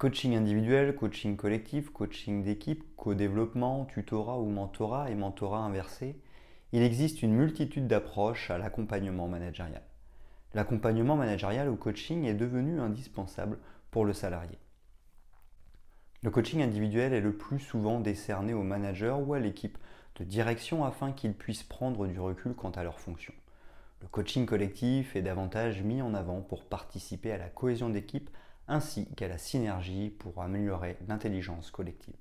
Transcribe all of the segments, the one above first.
Coaching individuel, coaching collectif, coaching d'équipe, co-développement, tutorat ou mentorat et mentorat inversé, il existe une multitude d'approches à l'accompagnement managérial. L'accompagnement managérial ou coaching est devenu indispensable pour le salarié. Le coaching individuel est le plus souvent décerné au manager ou à l'équipe de direction afin qu'ils puissent prendre du recul quant à leurs fonctions. Le coaching collectif est davantage mis en avant pour participer à la cohésion d'équipe ainsi qu'à la synergie pour améliorer l'intelligence collective.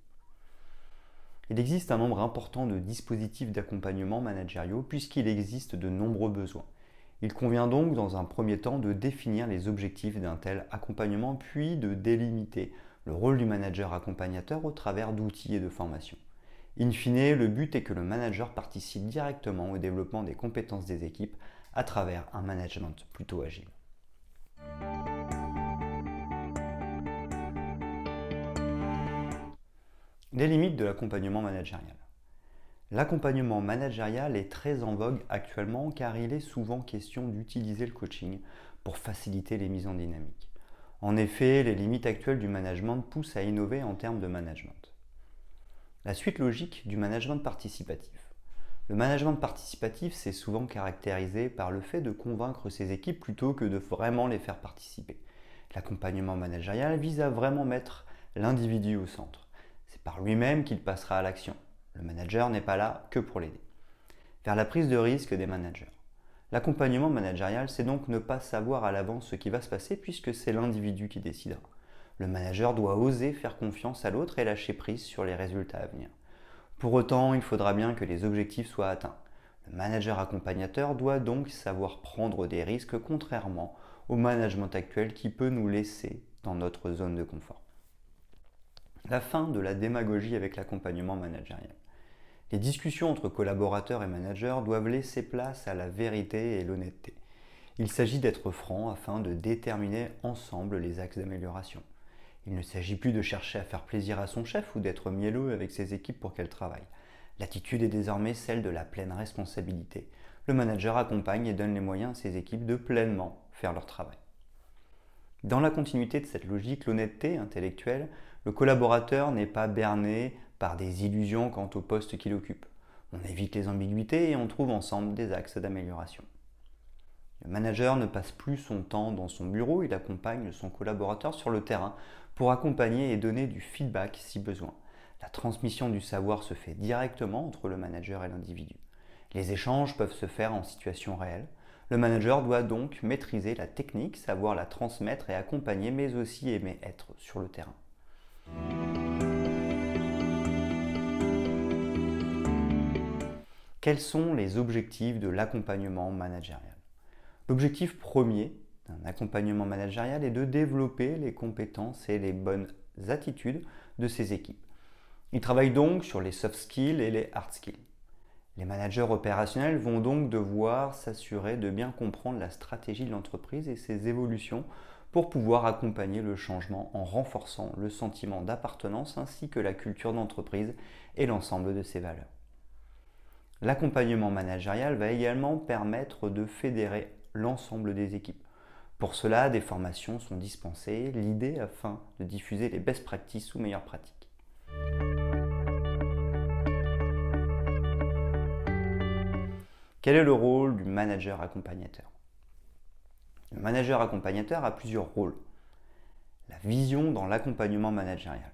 Il existe un nombre important de dispositifs d'accompagnement managériaux puisqu'il existe de nombreux besoins. Il convient donc dans un premier temps de définir les objectifs d'un tel accompagnement puis de délimiter le rôle du manager accompagnateur au travers d'outils et de formations. In fine, le but est que le manager participe directement au développement des compétences des équipes à travers un management plutôt agile. Les limites de l'accompagnement managérial. L'accompagnement managérial est très en vogue actuellement car il est souvent question d'utiliser le coaching pour faciliter les mises en dynamique. En effet, les limites actuelles du management poussent à innover en termes de management. La suite logique du management participatif. Le management participatif, c'est souvent caractérisé par le fait de convaincre ses équipes plutôt que de vraiment les faire participer. L'accompagnement managérial vise à vraiment mettre l'individu au centre. Par lui-même qu'il passera à l'action. Le manager n'est pas là que pour l'aider. Vers la prise de risque des managers. L'accompagnement managérial, c'est donc ne pas savoir à l'avance ce qui va se passer puisque c'est l'individu qui décidera. Le manager doit oser faire confiance à l'autre et lâcher prise sur les résultats à venir. Pour autant, il faudra bien que les objectifs soient atteints. Le manager accompagnateur doit donc savoir prendre des risques contrairement au management actuel qui peut nous laisser dans notre zone de confort la fin de la démagogie avec l'accompagnement managérial. Les discussions entre collaborateurs et managers doivent laisser place à la vérité et l'honnêteté. Il s'agit d'être franc afin de déterminer ensemble les axes d'amélioration. Il ne s'agit plus de chercher à faire plaisir à son chef ou d'être mielleux avec ses équipes pour qu'elles travaillent. L'attitude est désormais celle de la pleine responsabilité. Le manager accompagne et donne les moyens à ses équipes de pleinement faire leur travail. Dans la continuité de cette logique, l'honnêteté intellectuelle le collaborateur n'est pas berné par des illusions quant au poste qu'il occupe. On évite les ambiguïtés et on trouve ensemble des axes d'amélioration. Le manager ne passe plus son temps dans son bureau, il accompagne son collaborateur sur le terrain pour accompagner et donner du feedback si besoin. La transmission du savoir se fait directement entre le manager et l'individu. Les échanges peuvent se faire en situation réelle. Le manager doit donc maîtriser la technique, savoir la transmettre et accompagner, mais aussi aimer être sur le terrain. Quels sont les objectifs de l'accompagnement managérial? L'objectif premier d'un accompagnement managérial est de développer les compétences et les bonnes attitudes de ses équipes. Il travaille donc sur les soft skills et les hard skills. Les managers opérationnels vont donc devoir s'assurer de bien comprendre la stratégie de l'entreprise et ses évolutions pour pouvoir accompagner le changement en renforçant le sentiment d'appartenance ainsi que la culture d'entreprise et l'ensemble de ses valeurs. L'accompagnement managérial va également permettre de fédérer l'ensemble des équipes. Pour cela, des formations sont dispensées, l'idée afin de diffuser les best practices ou meilleures pratiques. Quel est le rôle du manager accompagnateur? Le manager accompagnateur a plusieurs rôles. La vision dans l'accompagnement managérial.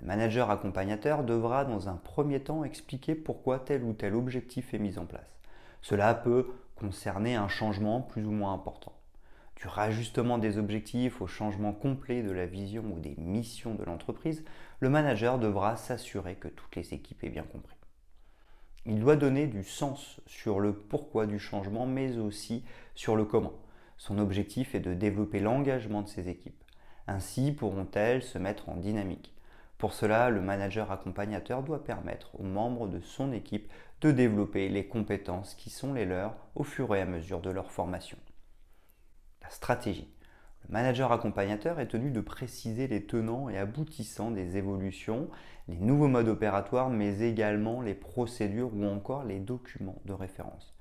Le manager accompagnateur devra dans un premier temps expliquer pourquoi tel ou tel objectif est mis en place. Cela peut concerner un changement plus ou moins important. Du rajustement des objectifs au changement complet de la vision ou des missions de l'entreprise, le manager devra s'assurer que toutes les équipes aient bien compris. Il doit donner du sens sur le pourquoi du changement, mais aussi sur le comment. Son objectif est de développer l'engagement de ses équipes. Ainsi pourront-elles se mettre en dynamique. Pour cela, le manager accompagnateur doit permettre aux membres de son équipe de développer les compétences qui sont les leurs au fur et à mesure de leur formation. La stratégie. Le manager accompagnateur est tenu de préciser les tenants et aboutissants des évolutions, les nouveaux modes opératoires, mais également les procédures ou encore les documents de référence.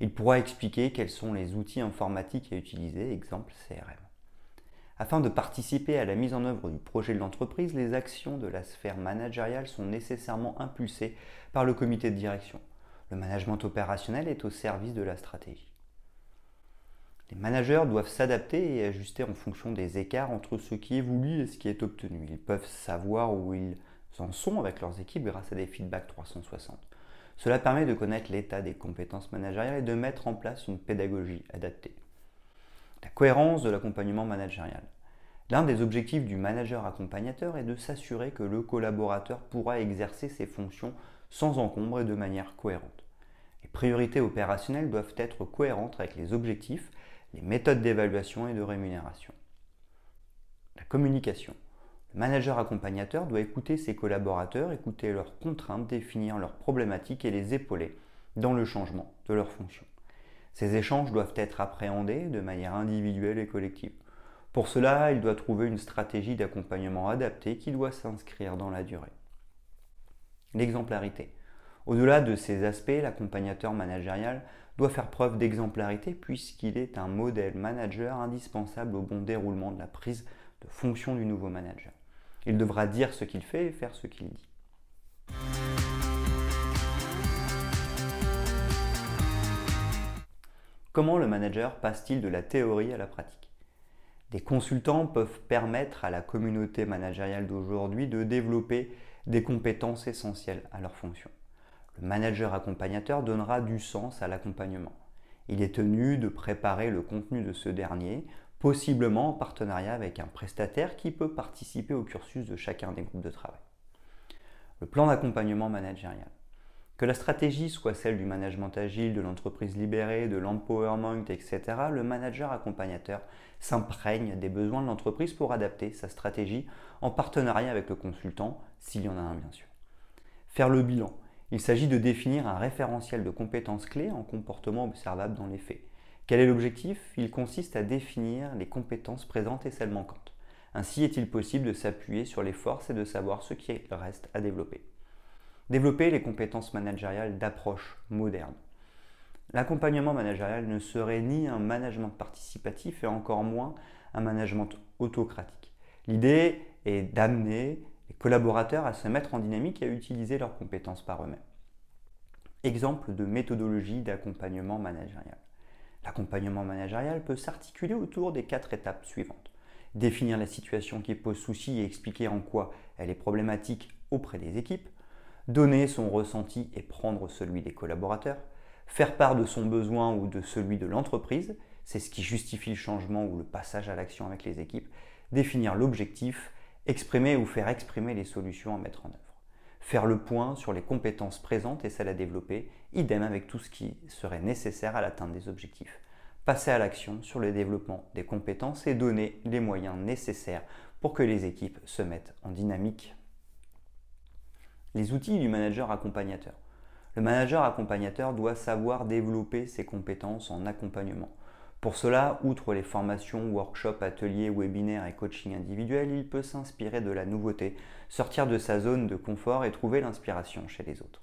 Il pourra expliquer quels sont les outils informatiques à utiliser, exemple CRM. Afin de participer à la mise en œuvre du projet de l'entreprise, les actions de la sphère managériale sont nécessairement impulsées par le comité de direction. Le management opérationnel est au service de la stratégie. Les managers doivent s'adapter et ajuster en fonction des écarts entre ce qui est voulu et ce qui est obtenu. Ils peuvent savoir où ils en sont avec leurs équipes grâce à des feedbacks 360. Cela permet de connaître l'état des compétences managériales et de mettre en place une pédagogie adaptée. La cohérence de l'accompagnement managérial. L'un des objectifs du manager accompagnateur est de s'assurer que le collaborateur pourra exercer ses fonctions sans encombre et de manière cohérente. Les priorités opérationnelles doivent être cohérentes avec les objectifs, les méthodes d'évaluation et de rémunération. La communication. Le manager accompagnateur doit écouter ses collaborateurs, écouter leurs contraintes, définir leurs problématiques et les épauler dans le changement de leurs fonctions. Ces échanges doivent être appréhendés de manière individuelle et collective. Pour cela, il doit trouver une stratégie d'accompagnement adaptée qui doit s'inscrire dans la durée. L'exemplarité. Au-delà de ces aspects, l'accompagnateur managérial doit faire preuve d'exemplarité puisqu'il est un modèle manager indispensable au bon déroulement de la prise de fonction du nouveau manager. Il devra dire ce qu'il fait et faire ce qu'il dit. Comment le manager passe-t-il de la théorie à la pratique? Des consultants peuvent permettre à la communauté managériale d'aujourd'hui de développer des compétences essentielles à leur fonction. Le manager accompagnateur donnera du sens à l'accompagnement. Il est tenu de préparer le contenu de ce dernier, possiblement en partenariat avec un prestataire qui peut participer au cursus de chacun des groupes de travail. Le plan d'accompagnement managérial. Que la stratégie soit celle du management agile, de l'entreprise libérée, de l'empowerment, etc., le manager accompagnateur s'imprègne des besoins de l'entreprise pour adapter sa stratégie en partenariat avec le consultant, s'il y en a un bien sûr. Faire le bilan. Il s'agit de définir un référentiel de compétences clés en comportement observable dans les faits. Quel est l'objectif? Il consiste à définir les compétences présentes et celles manquantes. Ainsi est-il possible de s'appuyer sur les forces et de savoir ce qui reste à développer. Développer les compétences managériales d'approche moderne. L'accompagnement managérial ne serait ni un management participatif et encore moins un management autocratique. L'idée est d'amener les collaborateurs à se mettre en dynamique et à utiliser leurs compétences par eux-mêmes. Exemple de méthodologie d'accompagnement managérial. L'accompagnement managérial peut s'articuler autour des quatre étapes suivantes. Définir la situation qui pose souci et expliquer en quoi elle est problématique auprès des équipes, donner son ressenti et prendre celui des collaborateurs, faire part de son besoin ou de celui de l'entreprise, c'est ce qui justifie le changement ou le passage à l'action avec les équipes, définir l'objectif, exprimer ou faire exprimer les solutions à mettre en œuvre. Faire le point sur les compétences présentes et celles à développer, idem avec tout ce qui serait nécessaire à l'atteinte des objectifs. Passer à l'action sur le développement des compétences et donner les moyens nécessaires pour que les équipes se mettent en dynamique les outils du manager accompagnateur. Le manager accompagnateur doit savoir développer ses compétences en accompagnement. Pour cela, outre les formations, workshops, ateliers, webinaires et coaching individuel, il peut s'inspirer de la nouveauté, sortir de sa zone de confort et trouver l'inspiration chez les autres.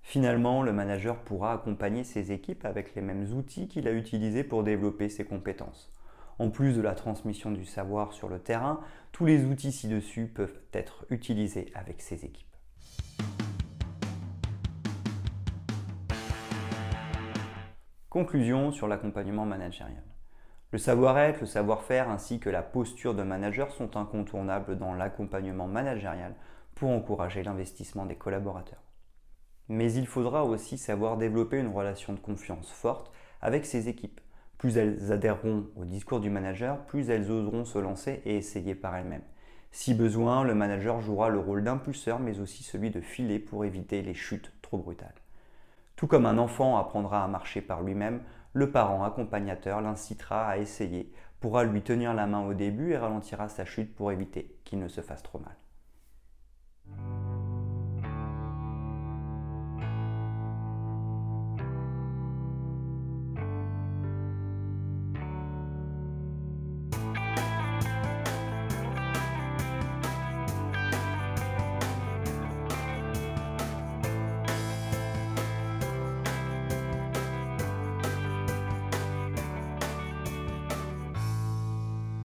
Finalement, le manager pourra accompagner ses équipes avec les mêmes outils qu'il a utilisés pour développer ses compétences. En plus de la transmission du savoir sur le terrain, tous les outils ci-dessus peuvent être utilisés avec ses équipes. Conclusion sur l'accompagnement managérial. Le savoir-être, le savoir-faire ainsi que la posture de manager sont incontournables dans l'accompagnement managérial pour encourager l'investissement des collaborateurs. Mais il faudra aussi savoir développer une relation de confiance forte avec ses équipes. Plus elles adhéreront au discours du manager, plus elles oseront se lancer et essayer par elles-mêmes. Si besoin, le manager jouera le rôle d'impulseur mais aussi celui de filet pour éviter les chutes trop brutales. Tout comme un enfant apprendra à marcher par lui-même, le parent accompagnateur l'incitera à essayer, pourra lui tenir la main au début et ralentira sa chute pour éviter qu'il ne se fasse trop mal.